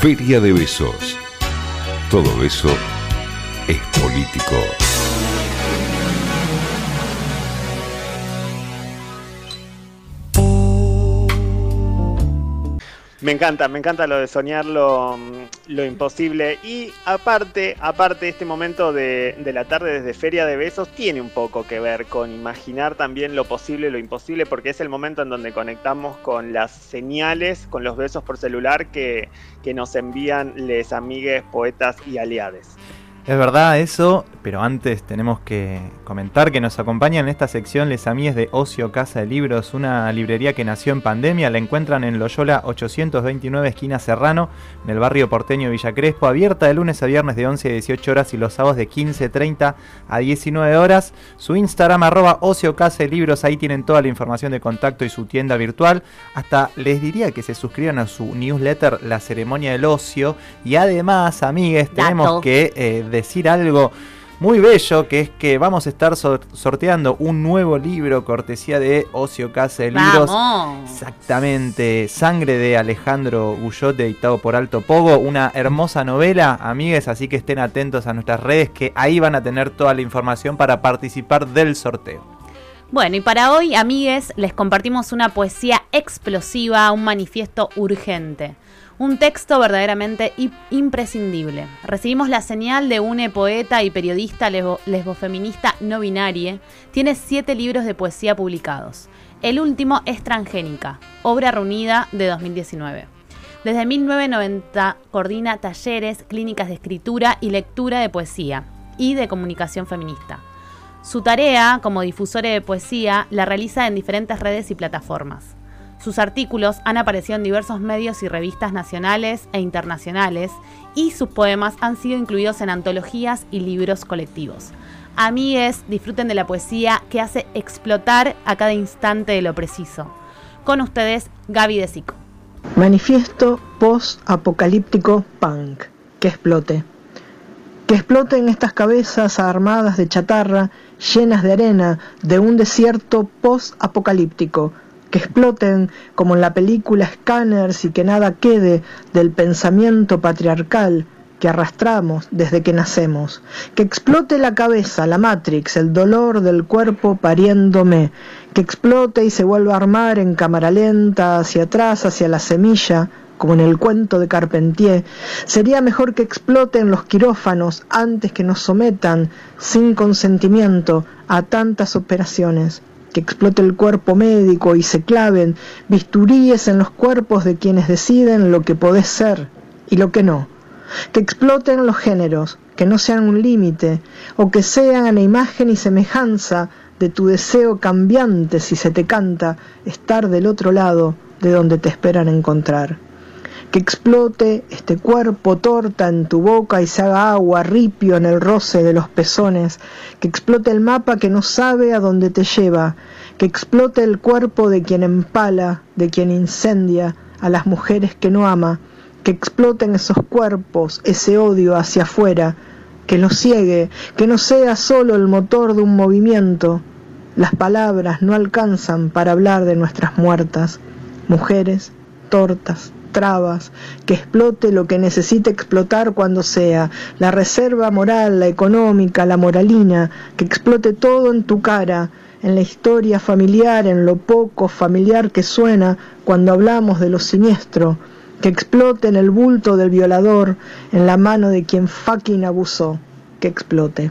Feria de Besos. Todo beso es político. Me encanta, me encanta lo de soñar lo, lo imposible. Y aparte, aparte, este momento de, de, la tarde desde Feria de Besos tiene un poco que ver con imaginar también lo posible lo imposible, porque es el momento en donde conectamos con las señales, con los besos por celular que, que nos envían les amigues, poetas y aliades. Es verdad eso, pero antes tenemos que comentar que nos acompañan en esta sección les amigues de Ocio Casa de Libros, una librería que nació en pandemia, la encuentran en Loyola 829 esquina Serrano, en el barrio porteño Villa Crespo, abierta de lunes a viernes de 11 a 18 horas y los sábados de 15.30 a 19 horas. Su Instagram arroba Ocio Casa de Libros, ahí tienen toda la información de contacto y su tienda virtual. Hasta les diría que se suscriban a su newsletter La Ceremonia del Ocio y además, amigues, tenemos Dato. que eh, decir algo muy bello, que es que vamos a estar sor- sorteando un nuevo libro cortesía de Ocio Casa de Libros. Vamos. Exactamente, Sangre de Alejandro Gullote, editado por Alto Pogo, una hermosa novela, amigues, así que estén atentos a nuestras redes, que ahí van a tener toda la información para participar del sorteo. Bueno, y para hoy, amigues, les compartimos una poesía explosiva, un manifiesto urgente. Un texto verdaderamente imprescindible. Recibimos la señal de una poeta y periodista lesbo- lesbofeminista no binaria. Tiene siete libros de poesía publicados. El último es Transgénica, obra reunida de 2019. Desde 1990 coordina talleres, clínicas de escritura y lectura de poesía y de comunicación feminista. Su tarea como difusora de poesía la realiza en diferentes redes y plataformas. Sus artículos han aparecido en diversos medios y revistas nacionales e internacionales y sus poemas han sido incluidos en antologías y libros colectivos. Amigues, disfruten de la poesía que hace explotar a cada instante de lo preciso. Con ustedes, Gaby de Sico. Manifiesto post-apocalíptico punk. Que explote. Que exploten estas cabezas armadas de chatarra, llenas de arena, de un desierto post-apocalíptico. Que exploten como en la película Scanners y que nada quede del pensamiento patriarcal que arrastramos desde que nacemos. Que explote la cabeza, la Matrix, el dolor del cuerpo pariéndome. Que explote y se vuelva a armar en cámara lenta, hacia atrás, hacia la semilla, como en el cuento de Carpentier. Sería mejor que exploten los quirófanos antes que nos sometan, sin consentimiento, a tantas operaciones. Que explote el cuerpo médico y se claven bisturíes en los cuerpos de quienes deciden lo que podés ser y lo que no que exploten los géneros, que no sean un límite, o que sean a imagen y semejanza de tu deseo cambiante si se te canta estar del otro lado de donde te esperan encontrar. Que explote este cuerpo torta en tu boca y se haga agua, ripio en el roce de los pezones. Que explote el mapa que no sabe a dónde te lleva. Que explote el cuerpo de quien empala, de quien incendia a las mujeres que no ama que exploten esos cuerpos, ese odio hacia afuera, que los ciegue, que no sea solo el motor de un movimiento. Las palabras no alcanzan para hablar de nuestras muertas, mujeres, tortas, trabas, que explote lo que necesite explotar cuando sea, la reserva moral, la económica, la moralina, que explote todo en tu cara, en la historia familiar, en lo poco familiar que suena cuando hablamos de lo siniestro, que explote en el bulto del violador, en la mano de quien fucking abusó, que explote.